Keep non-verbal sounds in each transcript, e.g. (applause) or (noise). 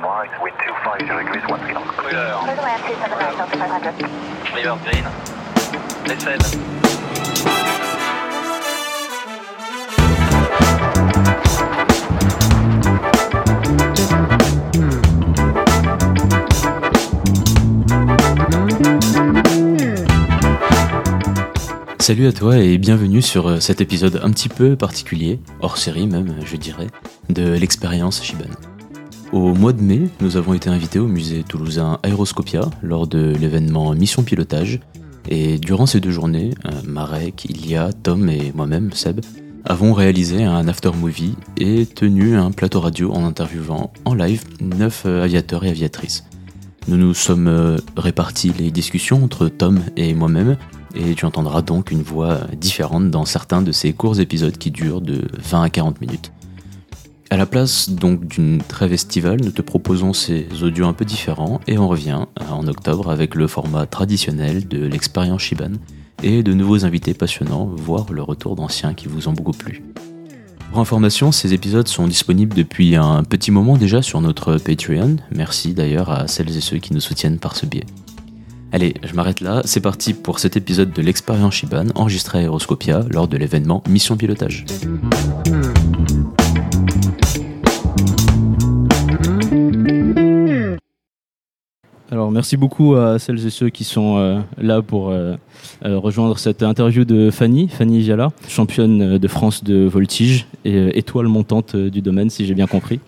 to right, wind 250 degrees, 1 three knots. Couleur. Clear the land 279 Delta 500. River green. Décède. Salut à toi et bienvenue sur euh, cet épisode un petit peu particulier, hors série même, je dirais, de l'expérience Shiban. Au mois de mai, nous avons été invités au musée toulousain Aéroscopia lors de l'événement Mission Pilotage. Et durant ces deux journées, euh, Marek, Ilia, Tom et moi-même, Seb, avons réalisé un after movie et tenu un plateau radio en interviewant en live neuf euh, aviateurs et aviatrices. Nous nous sommes euh, répartis les discussions entre Tom et moi-même, et tu entendras donc une voix différente dans certains de ces courts épisodes qui durent de 20 à 40 minutes. À la place donc d'une trêve estivale, nous te proposons ces audios un peu différents et on revient euh, en octobre avec le format traditionnel de l'expérience Shiban et de nouveaux invités passionnants, voire le retour d'anciens qui vous ont beaucoup plu. Pour information, ces épisodes sont disponibles depuis un petit moment déjà sur notre Patreon. Merci d'ailleurs à celles et ceux qui nous soutiennent par ce biais. Allez, je m'arrête là, c'est parti pour cet épisode de l'expérience Shiban enregistré à Aeroscopia lors de l'événement Mission Pilotage. Alors merci beaucoup à celles et ceux qui sont euh, là pour euh, euh, rejoindre cette interview de Fanny, Fanny Viala, championne de France de voltige et étoile montante du domaine si j'ai bien compris.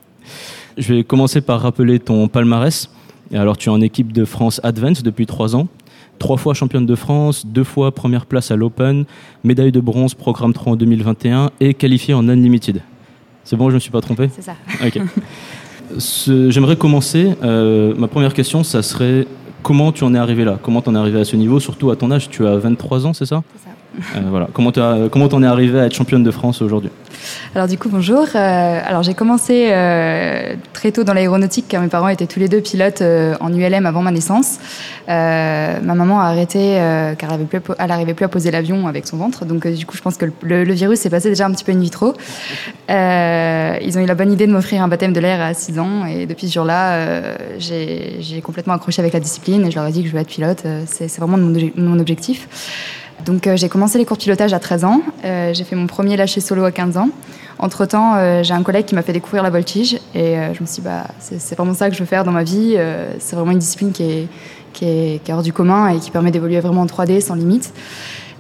Je vais commencer par rappeler ton palmarès. Alors tu es en équipe de France Advance depuis trois ans, trois fois championne de France, deux fois première place à l'Open, médaille de bronze programme 3 en 2021 et qualifiée en Unlimited. C'est bon, je ne me suis pas trompé? C'est ça. Ok. (laughs) J'aimerais commencer. euh, ma première question, ça serait comment tu en es arrivé là? Comment tu en es arrivé à ce niveau? Surtout à ton âge, tu as 23 ans, C'est ça. Euh. Comment t'en es arrivé à être championne de France aujourd'hui? Alors du coup, bonjour. Euh, alors j'ai commencé euh, très tôt dans l'aéronautique car mes parents étaient tous les deux pilotes en ULM avant ma naissance. Ma maman a arrêté car elle n'arrivait plus, à- poser l'avion avec son ventre. Donc du coup, je pense que le, virus s'est passé déjà un petit peu in vitro. Ils ont eu la bonne idée de m'offrir un baptême de l'air à 6 ans et depuis ce jour-là, j'ai complètement accroché avec la discipline et je leur ai dit que je voulais être pilote. C'est vraiment mon objectif. Donc euh, j'ai commencé les cours de pilotage à 13 ans. Euh, j'ai fait mon premier lâcher solo à 15 ans. Entre-temps, euh, j'ai un collègue qui m'a fait découvrir la voltige et je me suis dit, bah, c'est vraiment ça que je veux faire dans ma vie. C'est vraiment une discipline qui est, qui, est, qui est hors du commun et qui permet d'évoluer vraiment en 3D sans limite.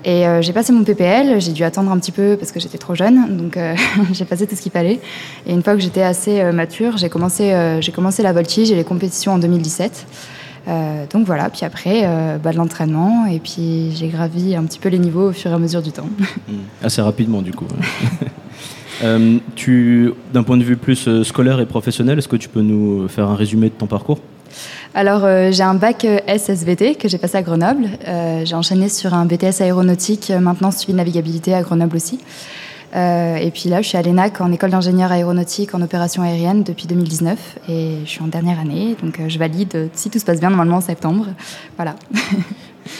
Et j'ai passé mon PPL, j'ai dû attendre un petit peu parce que j'étais trop jeune, donc (laughs) j'ai passé tout ce qu'il fallait. Et une fois que j'étais assez mature, j'ai commencé, j'ai commencé la voltige et les compétitions en 2017. Euh, donc voilà, puis après, euh, bah, de l'entraînement, et puis j'ai gravi un petit peu les niveaux au fur et à mesure du temps. (laughs) Assez rapidement, du coup. (laughs) Euh, tu, d'un point de vue plus scolaire et professionnel, est-ce que tu peux nous faire un résumé de ton parcours? Alors, euh, j'ai un bac SSVT que j'ai passé à Grenoble. Euh, j'ai enchaîné sur un BTS aéronautique, maintenant suivi de navigabilité à Grenoble aussi. Euh, et puis là, je suis à l'ENAC en école d'ingénieur aéronautique en opération aérienne depuis 2019 et je suis en dernière année, donc euh, je valide si tout se passe bien normalement en septembre. Voilà.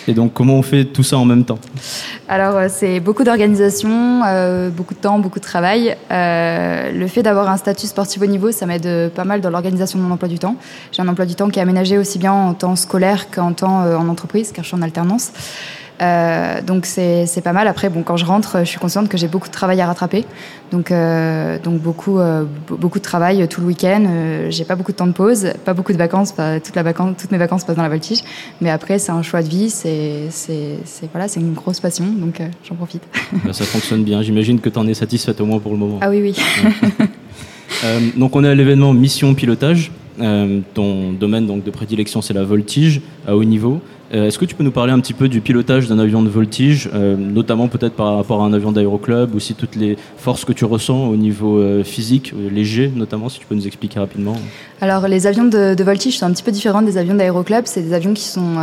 Et donc, comment on fait tout ça en même temps? Alors, euh, c'est beaucoup d'organisation, euh, beaucoup de temps, beaucoup de travail. Euh, le fait d'avoir un statut sportif au niveau, ça m'aide pas mal dans l'organisation de mon emploi du temps. J'ai un emploi du temps qui est aménagé aussi bien en temps scolaire qu'en temps euh, en entreprise, car je suis en alternance. Euh, donc c'est pas mal. Après, bon, quand je rentre, je suis consciente que j'ai beaucoup de travail à rattraper. Donc, euh, donc beaucoup, euh, be- beaucoup de travail tout le week-end. J'ai pas beaucoup de temps de pause, pas beaucoup de vacances. Pas, toute la vacance, toutes mes vacances passent dans la voltige. Mais après, c'est un choix de vie. C'est voilà, c'est une grosse passion. Donc j'en profite. (laughs) Bah, Ça fonctionne bien. J'imagine que tu en es satisfaite au moins pour le moment. Ah oui, oui. (laughs) Donc on est à l'événement Mission Pilotage. Ton domaine donc, de prédilection, c'est la voltige à haut niveau. Euh, Est-ce que tu peux nous parler un petit peu du pilotage d'un avion de voltige, euh, notamment peut-être par rapport à un avion d'aéroclub, aussi toutes les forces que tu ressens au niveau euh, physique, léger notamment, si tu peux nous expliquer rapidement. Alors, les avions de, de voltige sont un petit peu différents des avions d'aéroclub. C'est des avions qui sont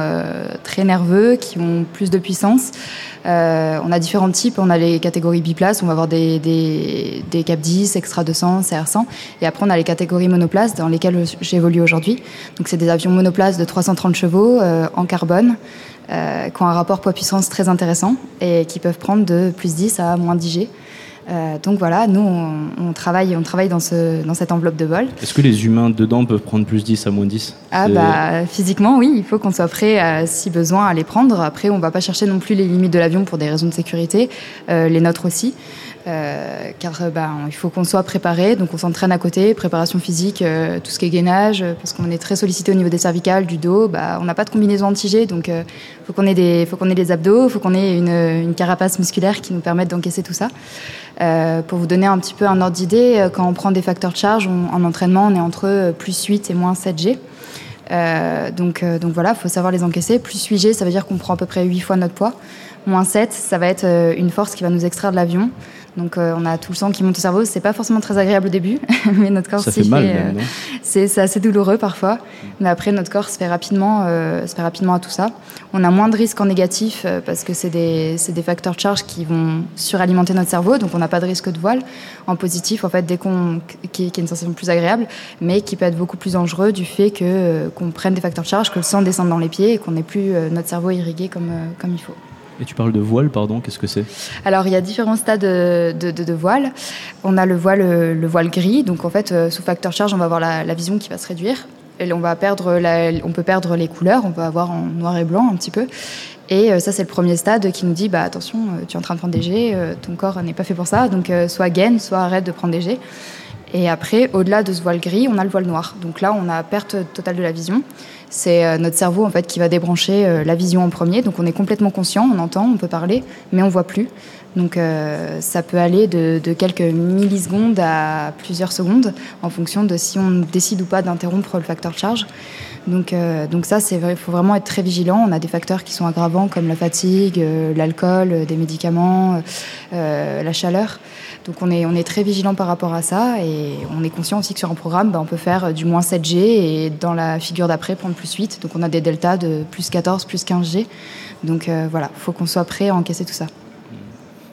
très nerveux, qui ont plus de puissance. On a différents types. On a les catégories biplaces. On va avoir des, des, Cap 10, Extra 200, CR100. Et après, on a les catégories monoplaces dans lesquelles j'évolue aujourd'hui. Donc, c'est des avions monoplaces de 330 chevaux en carbone. Euh, qui ont un rapport poids-puissance très intéressant et qui peuvent prendre de plus 10 à moins 10 G. Euh, donc voilà, nous, on, on travaille, on travaille dans, ce, dans cette enveloppe de vol. Est-ce que les humains dedans peuvent prendre plus 10 à moins 10 Ah bah physiquement oui, il faut qu'on soit prêt à, si besoin à les prendre. Après on va pas chercher non plus les limites de l'avion pour des raisons de sécurité, euh, les nôtres aussi, Euh, car euh, bah, il faut qu'on soit préparé. Donc on s'entraîne à côté, préparation physique, euh, tout ce qui est gainage, parce qu'on est très sollicité au niveau des cervicales, du dos. Bah, on n'a pas de combinaison anti-G, donc euh, faut qu'on ait des, abdos, faut qu'on ait une, carapace musculaire qui nous permette d'encaisser tout ça. Pour vous donner un petit peu un ordre d'idée, quand on prend des facteurs de charge, en entraînement, on est entre plus 8 et moins 7 G. Euh, donc, donc voilà, il faut savoir les encaisser. Plus 8 G, ça veut dire qu'on prend à peu près 8 fois notre poids. Moins 7, ça va être une force qui va nous extraire de l'avion. Donc euh, on a tout le sang qui monte au cerveau. C'est pas forcément très agréable au début, (laughs) mais notre corps Ça s'y fait mal, euh, c'est c'est assez douloureux parfois, mais après notre corps se fait rapidement, euh, se fait rapidement à tout ça. On a moins de risques en négatif euh, parce que c'est des, c'est des facteurs de charge qui vont suralimenter notre cerveau, donc on n'a pas de risque de voile. En positif, en fait, dès qu'on qui, qui est une sensation plus agréable, mais qui peut être beaucoup plus dangereux du fait que euh, qu'on prenne des facteurs de charge, que le sang descende dans les pieds et qu'on n'ait plus notre cerveau irrigué comme comme il faut. Et tu parles de voile, pardon, qu'est-ce que c'est? Alors, il y a différents stades de, voile. On a le voile, le voile gris. Donc, en fait, euh, sous facteur charge, on va avoir la, vision qui va se réduire. Et on, va perdre on peut perdre les couleurs. On peut avoir en noir et blanc un petit peu. Et euh, ça, c'est le premier stade qui nous dit bah, attention, euh, tu es en train de prendre des jets, euh, ton corps n'est pas fait pour ça. Donc, euh, soit gaine, soit arrête de prendre des jets. Et après, au-delà de ce voile gris, on a le voile noir. Donc là, on a perte totale de la vision. C'est euh, notre cerveau en fait qui va débrancher euh, la vision en premier. Donc on est complètement conscient, on entend, on peut parler, mais on voit plus. Donc euh, ça peut aller de, quelques millisecondes à plusieurs secondes en fonction de si on décide ou pas d'interrompre le facteur de charge. Donc, euh, ça, il faut vraiment être très vigilant. On a des facteurs qui sont aggravants comme la fatigue, euh, l'alcool, des médicaments, la chaleur. Donc on est, très vigilant par rapport à ça et on est conscient aussi que sur un programme, bah, on peut faire du moins 7G et dans la figure d'après prendre plus 8. Donc on a des deltas de plus 14, plus 15G. Donc voilà, il faut qu'on soit prêt à encaisser tout ça.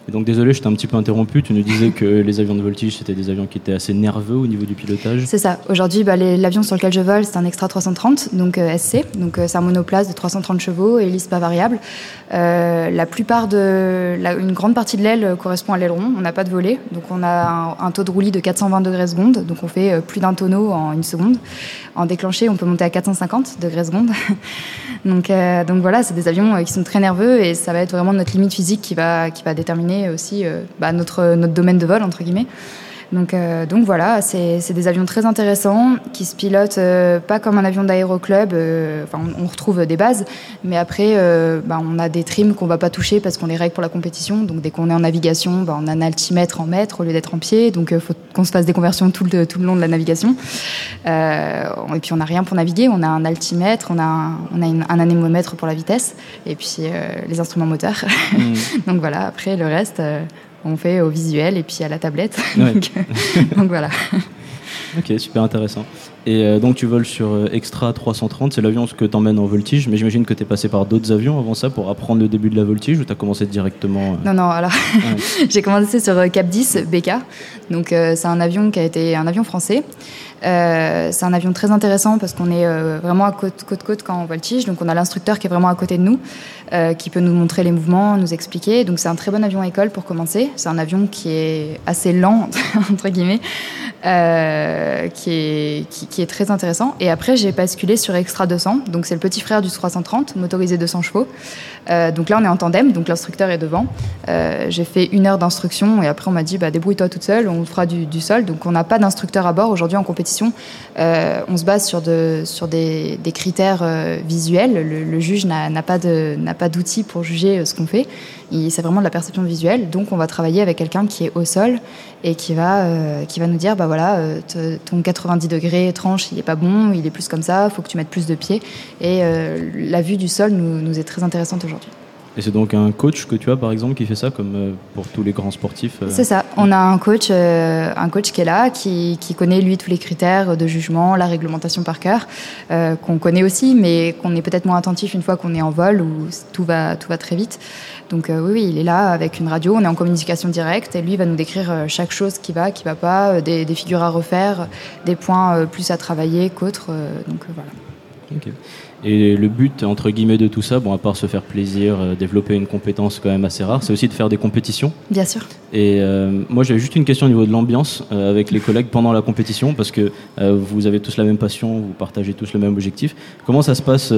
Et donc désolé, je t'ai un petit peu interrompu. Tu nous disais que les avions de voltige, c'était des avions qui étaient assez nerveux au niveau du pilotage. C'est ça. Aujourd'hui, bah, l'avion sur lequel je vole, c'est un Extra 330, donc euh, SC. Donc euh, c'est un monoplace de 330 chevaux, hélice pas variable. Euh, la plupart de, une grande partie de l'aile correspond à l'aileron. On n'a pas de volet, donc on a un, taux de roulis de 420 degrés seconde, donc on fait plus d'un tonneau en une seconde. En déclenché, on peut monter à 450 degrés seconde. (laughs) donc, donc voilà, c'est des avions qui sont très nerveux et ça va être vraiment notre limite physique qui va, qui va déterminer aussi euh, bah, notre, notre domaine de vol entre guillemets. Donc, euh, donc voilà, c'est des avions très intéressants qui se pilotent euh, pas comme un avion d'aéroclub. euh, Enfin, on, on retrouve des bases, mais après, euh, bah, on a des trims qu'on va pas toucher parce qu'on les règle pour la compétition. Donc dès qu'on est en navigation, bah, on a un altimètre en mètres au lieu d'être en pied. Donc il faut qu'on se fasse des conversions tout le, tout le long de la navigation. Euh, et puis on n'a rien pour naviguer. On a un altimètre, on a un, on a une- un anémomètre pour la vitesse, et puis euh, les instruments moteurs. Hmm. (laughs) donc voilà. Après le reste. Euh, on fait au visuel et puis à la tablette. Ouais. (laughs) donc, donc voilà. (laughs) Ok, super intéressant. Et euh, donc tu voles sur euh, Extra 330, c'est l'avion que t'emmènes en voltige, mais j'imagine que t'es passé par d'autres avions avant ça pour apprendre le début de la voltige ou t'as commencé directement euh, Non, non, alors Ouais. (laughs) j'ai commencé sur Cap 10, BK. Donc euh, c'est un avion qui a été un avion français. C'est un avion très intéressant parce qu'on est vraiment à côte, côte côte quand on voltige. Donc on a l'instructeur qui est vraiment à côté de nous, qui peut nous montrer les mouvements, nous expliquer. Donc c'est un très bon avion à école pour commencer. C'est un avion qui est assez lent (laughs) entre guillemets, euh, qui est qui, est très intéressant. Et après j'ai basculé sur Extra 200. Donc c'est le petit frère du 330, motorisé 200 chevaux. Euh, donc là on est en tandem, donc l'instructeur est devant. Euh, j'ai fait une heure d'instruction et après on m'a dit bah, débrouille-toi toute seule, on fera du, sol. Donc on n'a pas d'instructeur à bord aujourd'hui en compétition. On se base sur, de, sur des, critères visuels. Le, le juge n'a pas d'outils pour juger ce qu'on fait. C'est vraiment de la perception visuelle. Donc on va travailler avec quelqu'un qui est au sol et qui va, euh, qui va nous dire bah voilà, euh, ton 90 degrés tranche, il est pas bon, il est plus comme ça, faut que tu mettes plus de pieds. Et euh, la vue du sol nous est très intéressante aujourd'hui. Et c'est donc un coach que tu as par exemple qui fait ça comme euh, pour tous les grands sportifs euh, C'est ça. On a un coach, euh, un coach qui est là, qui, qui connaît lui tous les critères de jugement, la réglementation par cœur, euh, qu'on connaît aussi, mais qu'on est peut-être moins attentif une fois qu'on est en vol où tout va, tout va très vite. Donc euh, oui, oui, il est là avec une radio, on est en communication directe et lui va nous décrire chaque chose qui va, qui va pas, des, des figures à refaire, des points plus à travailler qu'autres. donc voilà. Ok. Et le but, entre guillemets, de tout ça, bon, à part se faire plaisir, euh, développer une compétence quand même assez rare, c'est aussi de faire des compétitions. Bien sûr. Et euh, moi, j'avais juste une question au niveau de l'ambiance euh, avec les collègues pendant la compétition, parce que vous avez tous la même passion, vous partagez tous le même objectif. Comment ça se passe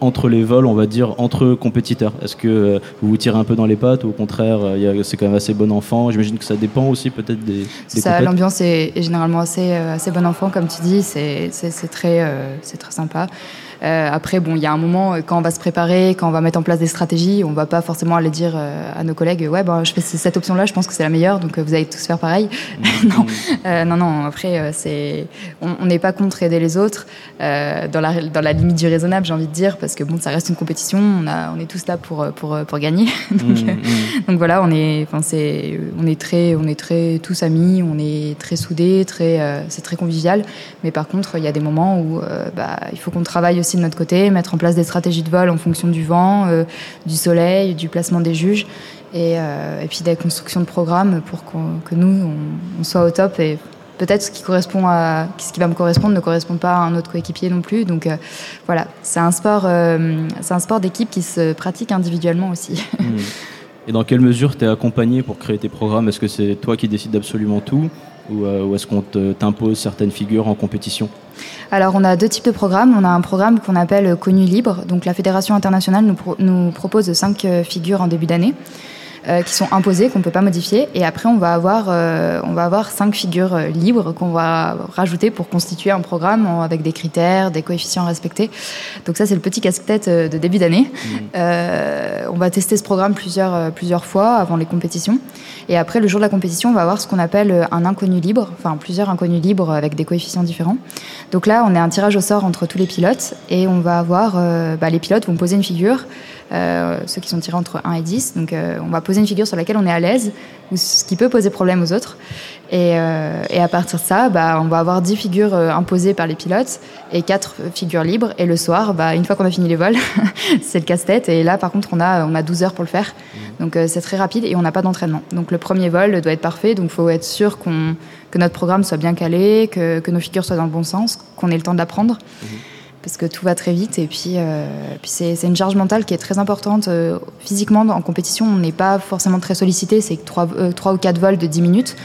entre les vols, on va dire, entre compétiteurs? Est-ce que vous vous tirez un peu dans les pattes ou au contraire, c'est quand même assez bon enfant? J'imagine que ça dépend aussi peut-être des, des Ça, l'ambiance est, est généralement assez, assez bon enfant, comme tu dis. C'est, très, c'est très sympa. Euh, après, bon, il y a un moment euh, quand on va se préparer, quand on va mettre en place des stratégies, on va pas forcément aller dire euh, à nos collègues, ouais, ben, je fais cette option-là, je pense que c'est la meilleure, donc vous allez tous faire pareil. (laughs) non, Euh, non, non. Après, c'est, on n'est pas contre aider les autres euh, dans la, dans la limite du raisonnable, j'ai envie de dire, parce que bon, ça reste une compétition. On a, on est tous là pour, pour, pour gagner. (laughs) donc, Mm, euh, mm. donc voilà, on est, enfin c'est, on est très, on est très tous amis, on est très soudés, très, c'est très convivial. Mais par contre, il y a des moments où bah, il faut qu'on travaille aussi de notre côté, mettre en place des stratégies de vol en fonction du vent, euh, du soleil, du placement des juges, et, euh, et puis des constructions de programmes pour que nous on, soit au top. Et peut-être ce qui correspond à, ce qui va me correspondre ne correspond pas à un autre coéquipier non plus. Donc euh, voilà, c'est un sport, c'est un sport d'équipe qui se pratique individuellement aussi. (laughs) Et dans quelle mesure tu es accompagné pour créer tes programmes? Est-ce que c'est toi qui décides absolument tout? Ou, euh, est-ce qu'on t'impose certaines figures en compétition Alors, on a deux types de programmes. On a un programme qu'on appelle Connu Libre. Donc, la Fédération internationale nous propose cinq euh, figures en début d'année. Euh, qui sont imposées, qu'on ne peut pas modifier. Et après, on va avoir, euh, on va avoir cinq figures euh, libres qu'on va rajouter pour constituer un programme avec des critères, des coefficients respectés. Donc ça, c'est le petit casse-tête de début d'année. Euh, on va tester ce programme plusieurs, plusieurs fois avant les compétitions. Et après, le jour de la compétition, on va avoir ce qu'on appelle un inconnu libre, enfin plusieurs inconnus libres avec des coefficients différents. Donc là, on est un tirage au sort entre tous les pilotes et on va avoir, bah, les pilotes vont poser une figure, euh, ceux qui sont tirés entre 1 et 10. Donc euh, on va poser une figure sur laquelle on est à l'aise, ou ce qui peut poser problème aux autres. Et, euh, et à partir de ça, bah, on va avoir 10 figures euh, imposées par les pilotes et 4 figures libres. Et le soir, bah, une fois qu'on a fini les vols, (laughs) c'est le casse-tête. Et là, par contre, on a, on a 12 heures pour le faire. Donc euh, c'est très rapide et on n'a pas d'entraînement. Donc le premier vol doit être parfait. Donc il faut être sûr qu'on, que notre programme soit bien calé, que, que nos figures soient dans le bon sens, qu'on ait le temps d'apprendre. Parce que tout va très vite et puis, euh, puis c'est, une charge mentale qui est très importante. Euh, physiquement, en compétition, on n'est pas forcément très sollicité. C'est 3, ou 4 vols de 10 minutes.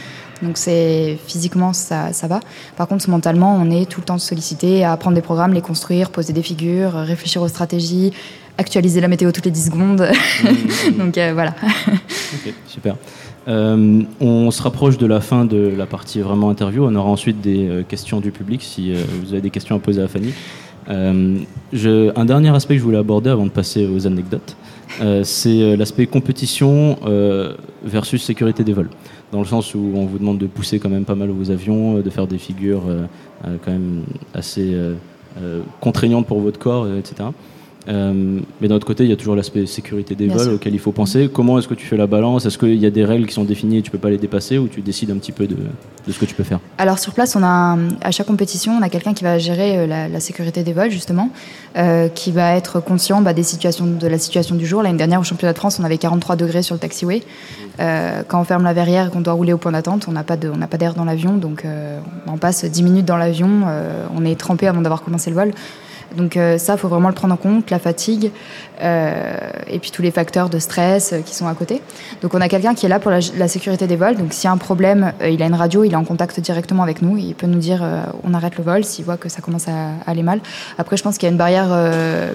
Donc c'est physiquement ça, ça va. Par contre mentalement on est tout le temps sollicité à apprendre des programmes, les construire, poser des figures, euh, réfléchir aux stratégies, actualiser la météo toutes les 10 secondes. (laughs) Donc euh, voilà. Ok, super. Euh, on se rapproche de la fin de la partie vraiment interview. On aura ensuite des euh, questions du public si euh, vous avez des questions à poser à Fanny. Euh, un dernier aspect que je voulais aborder avant de passer aux anecdotes, euh, c'est euh, l'aspect compétition versus sécurité des vols. Dans le sens où on vous demande de pousser quand même pas mal vos avions, de faire des figures quand même assez contraignantes pour votre corps, etc. Euh, mais d'un autre côté, il y a toujours l'aspect sécurité des Bien vols sûr. auquel il faut penser. Comment est-ce que tu fais la balance? Est-ce qu'il y a des règles qui sont définies et tu peux pas les dépasser ou tu décides un petit peu de, de ce que tu peux faire? Alors sur place, on a un- à chaque compétition, on a quelqu'un qui va gérer euh, la, la sécurité des vols justement, euh, qui va être conscient bah, des situations, de la situation du jour. L'année dernière au championnat de France, on avait 43 degrés sur le taxiway. Euh, quand on ferme la verrière et qu'on doit rouler au point d'attente, on n'a pas d'air dans l'avion, donc on passe 10 minutes dans l'avion. on est trempé avant d'avoir commencé le vol. Donc euh, ça, faut vraiment le prendre en compte, la fatigue euh, et puis tous les facteurs de stress euh, qui sont à côté. Donc on a quelqu'un qui est là pour la, sécurité des vols. Donc s'il y a un problème, il a une radio, il est en contact directement avec nous. Il peut nous dire on arrête le vol s'il voit que ça commence à aller mal. Après, je pense qu'il y a une barrière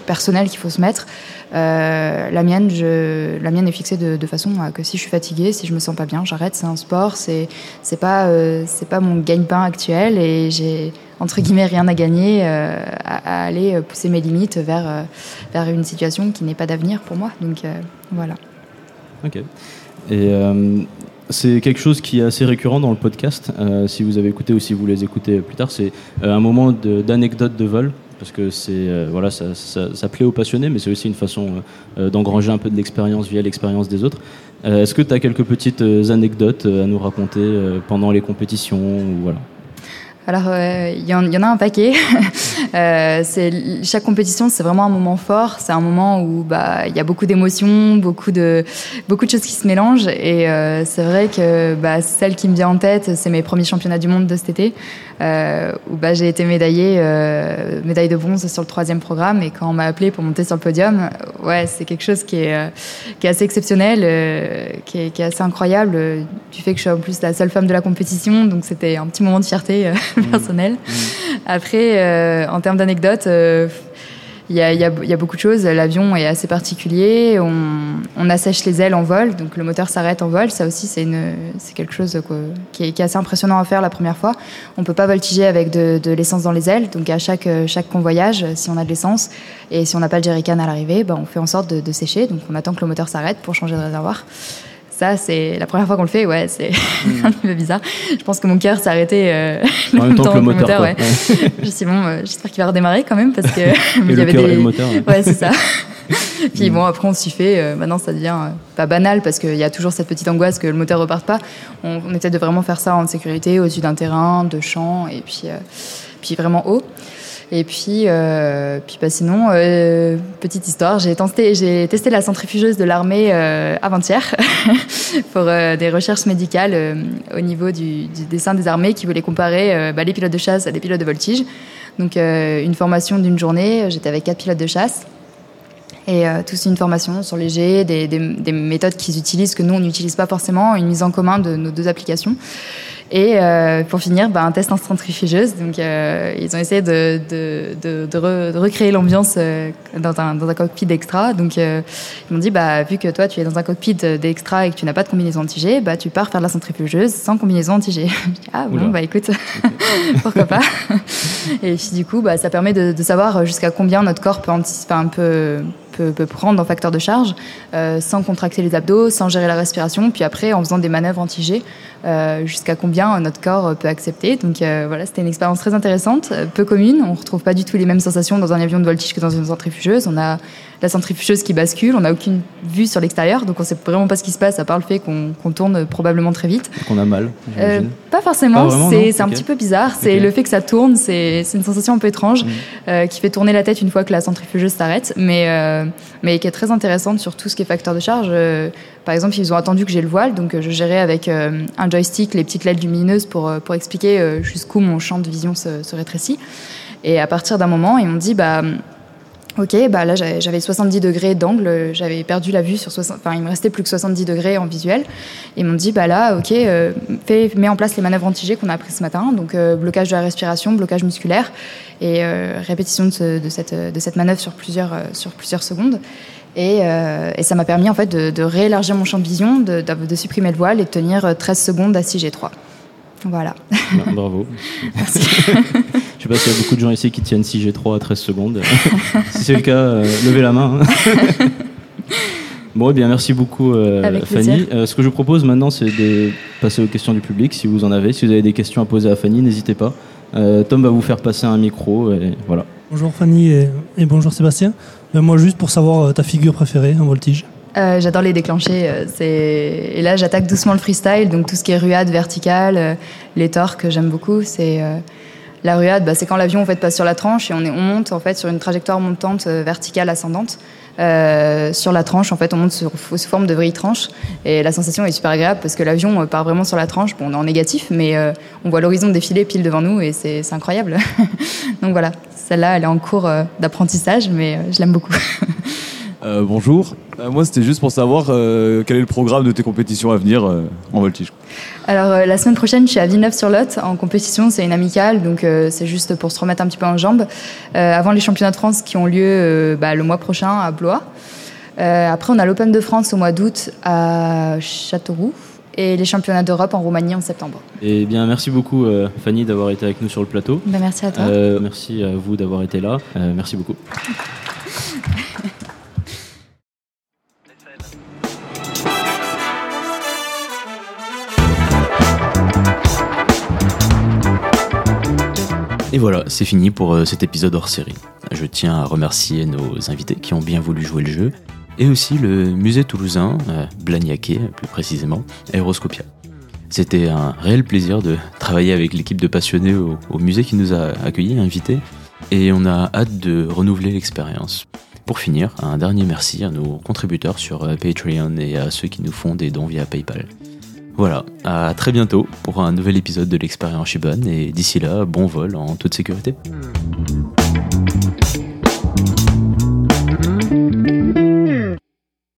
personnelle qu'il faut se mettre. La mienne, la mienne est fixée de, de façon à que si je suis fatiguée, si je me sens pas bien, j'arrête. C'est un sport, c'est c'est pas c'est pas mon gagne-pain actuel et j'ai entre guillemets rien à gagner euh, à, aller pousser mes limites vers euh, vers une situation qui n'est pas d'avenir pour moi. Donc euh, voilà. Ok. Et c'est quelque chose qui est assez récurrent dans le podcast. si vous avez écouté ou si vous les écoutez plus tard, c'est un moment d'anecdote de, vol. Parce que c'est voilà, ça, ça, plaît aux passionnés, mais c'est aussi une façon d'engranger un peu de l'expérience via l'expérience des autres. Est-ce que tu as quelques petites anecdotes à nous raconter pendant les compétitions ou voilà? Alors, euh, il y, en- il y en a un paquet. (laughs) Euh, chaque compétition, c'est vraiment un moment fort. C'est un moment où bah, il y a beaucoup d'émotions, beaucoup de, beaucoup de choses qui se mélangent. Et euh, c'est vrai que bah, celle qui me vient en tête, c'est mes premiers championnats du monde de cet été, euh, où bah, j'ai été médaillée, euh, médaille de bronze sur le troisième programme. Et quand on m'a appelé pour monter sur le podium, ouais, c'est quelque chose qui est, euh, qui est assez exceptionnel, euh, qui, est, qui est assez incroyable, euh, du fait que je suis en plus la seule femme de la compétition. Donc c'était un petit moment de fierté (laughs) euh, personnelle. Après, euh, en termes d'anecdotes, euh, il y, a, il y a- il y a beaucoup de choses. L'avion est assez particulier. On, on assèche les ailes en vol, donc le moteur s'arrête en vol. Ça aussi, c'est quelque chose quoi, qui, est, qui est assez impressionnant à faire la première fois. On peut pas voltiger avec de, de l'essence dans les ailes. Donc à chaque, euh, chaque convoyage, si on a de l'essence et si on n'a pas le jerrycan à l'arrivée, ben, on fait en sorte de, de sécher. Donc on attend que le moteur s'arrête pour changer de réservoir. Ça, c'est la première fois qu'on le fait, ouais, c'est (laughs) un peu bizarre. Je pense que mon cœur s'est arrêté euh, (laughs) En même temps que le moteur. ouais. Ouais. Je me suis dit, bon, euh, j'espère qu'il va redémarrer quand même parce que (laughs) il y le avait cœur des. et le moteur. ouais. Ouais, c'est ça. Puis bon, après, on s'y fait. euh, maintenant, ça devient euh, pas banal parce qu'il y a toujours cette petite angoisse que le moteur reparte pas. On, on essaie de vraiment faire ça en sécurité, au-dessus d'un terrain, de champs, et puis, puis vraiment haut. Et puis, euh, puis bah, sinon, euh, petite histoire, j'ai testé, testé la centrifugeuse de l'armée euh, avant-hier (laughs) pour euh, des recherches médicales au niveau du, du dessin des armées qui voulaient comparer bah, les pilotes de chasse à des pilotes de voltige. Donc une formation d'une journée, j'étais avec quatre pilotes de chasse. Et tous une formation sur les jets, des, des méthodes qu'ils utilisent que nous on n'utilise pas forcément, une mise en commun de nos deux applications. Et euh, pour finir, bah, un test en centrifugeuse. Donc euh, ils ont essayé de, de, de, de, re- de recréer l'ambiance euh, dans, un, dans un cockpit d'extra. Donc euh, ils m'ont dit, bah, vu que toi tu es dans un cockpit d'extra et que tu n'as pas de combinaison anti-G, bah, tu pars faire de la centrifugeuse sans combinaison anti-G. (laughs) Ah bon, Oula. bah écoute, (laughs) (laughs) pourquoi pas. Et puis du coup, bah, ça permet de, savoir jusqu'à combien notre corps peut, anticiper, un peu, peut, prendre en facteur de charge sans contracter les abdos, sans gérer la respiration. Puis après, en faisant des manœuvres anti-G, jusqu'à combien notre corps peut accepter. Donc euh, voilà, c'était une expérience très intéressante, euh, peu commune. On retrouve pas du tout les mêmes sensations dans un avion de voltige que dans une centrifugeuse. On a la centrifugeuse qui bascule, on n'a aucune vue sur l'extérieur, donc on sait vraiment pas ce qui se passe à part le fait qu'on tourne probablement très vite. Qu'on a mal. Euh, pas forcément, c'est un petit peu bizarre. C'est le fait que ça tourne, c'est une sensation un peu étrange Mhm. euh, qui fait tourner la tête une fois que la centrifugeuse s'arrête, mais, euh, mais qui est très intéressante sur tout ce qui est facteur de charge. Par exemple, ils ont attendu que j'ai le voile, donc je gérais avec un joystick les petites LED lumineuses pour, pour expliquer jusqu'où mon champ de vision se, se rétrécit. Et à partir d'un moment, ils m'ont dit, bah, Ok, bah là j'avais j'avais 70 degrés d'angle, j'avais perdu la vue sur 60, enfin il me restait plus que 70 degrés en visuel. Ils m'ont dit bah là ok, euh, fais, mets en place les manœuvres anti qu'on a apprises ce matin, donc euh, blocage de la respiration, blocage musculaire et euh, répétition de, ce- de cette de cette manœuvre sur plusieurs euh, sur plusieurs secondes. Et, euh, et ça m'a permis en fait de, de réélargir mon champ de vision, de, de, supprimer le voile et de tenir euh, 13 secondes à 6G3. Voilà. Bah, Bravo. (laughs) Je (laughs) sais pas s'il y a beaucoup de gens ici qui tiennent 6G3 à 13 secondes. (laughs) si c'est le cas, euh, levez la main. (laughs) Bon, eh bien, merci beaucoup, euh, Fanny. Euh, ce que je vous propose maintenant, c'est de passer aux questions du public, si vous en avez. Si vous avez des questions à poser à Fanny, n'hésitez pas. Euh, Tom va vous faire passer un micro, et voilà. Bonjour Fanny et, et bonjour Sébastien. Ben, moi juste pour savoir euh, ta figure préférée en voltige. Euh, J'adore les déclencher. euh, c'est- Et là, j'attaque doucement le freestyle, donc tout ce qui est ruade verticale, euh, les torques, j'aime beaucoup. C'est euh, la ruade, bah, c'est quand l'avion fait passe sur la tranche et on, monte en fait sur une trajectoire montante euh, verticale ascendante. Euh, sur la tranche, en fait, on monte sous forme de vrille tranche et la sensation est super agréable parce que l'avion euh, part vraiment sur la tranche. On est en négatif, mais on voit l'horizon défiler pile devant nous et c'est incroyable. (laughs) donc voilà, celle-là, elle est en cours d'apprentissage, mais je l'aime beaucoup. (laughs) Euh, bonjour. Euh, moi, c'était juste pour savoir euh, quel est le programme de tes compétitions à venir euh, en voltige. Alors euh, la semaine prochaine, je suis à Villeneuve-sur-Lot en compétition. C'est une amicale, donc euh, c'est juste pour se remettre un petit peu en jambes. Euh, avant les championnats de France qui ont lieu euh, bah, le mois prochain à Blois. Euh, après, on a l'Open de France au mois d'août à Châteauroux et les championnats d'Europe en Roumanie en septembre. Eh bien, merci beaucoup, euh, Fanny, d'avoir été avec nous sur le plateau. Ben, merci à toi. Euh, merci à vous d'avoir été là. Euh, merci beaucoup. Et voilà, c'est fini pour euh, cet épisode hors série. Je tiens à remercier nos invités qui ont bien voulu jouer le jeu, et aussi le musée toulousain, euh, Blagnaquet plus précisément, Aéroscopia. C'était un réel plaisir de travailler avec l'équipe de passionnés au, au musée qui nous a accueillis, invités, et on a hâte de renouveler l'expérience. Pour finir, un dernier merci à nos contributeurs sur euh, Patreon et à ceux qui nous font des dons via PayPal. Voilà, à très bientôt pour un nouvel épisode de l'expérience Shibane et d'ici là, bon vol en toute sécurité. Hmm.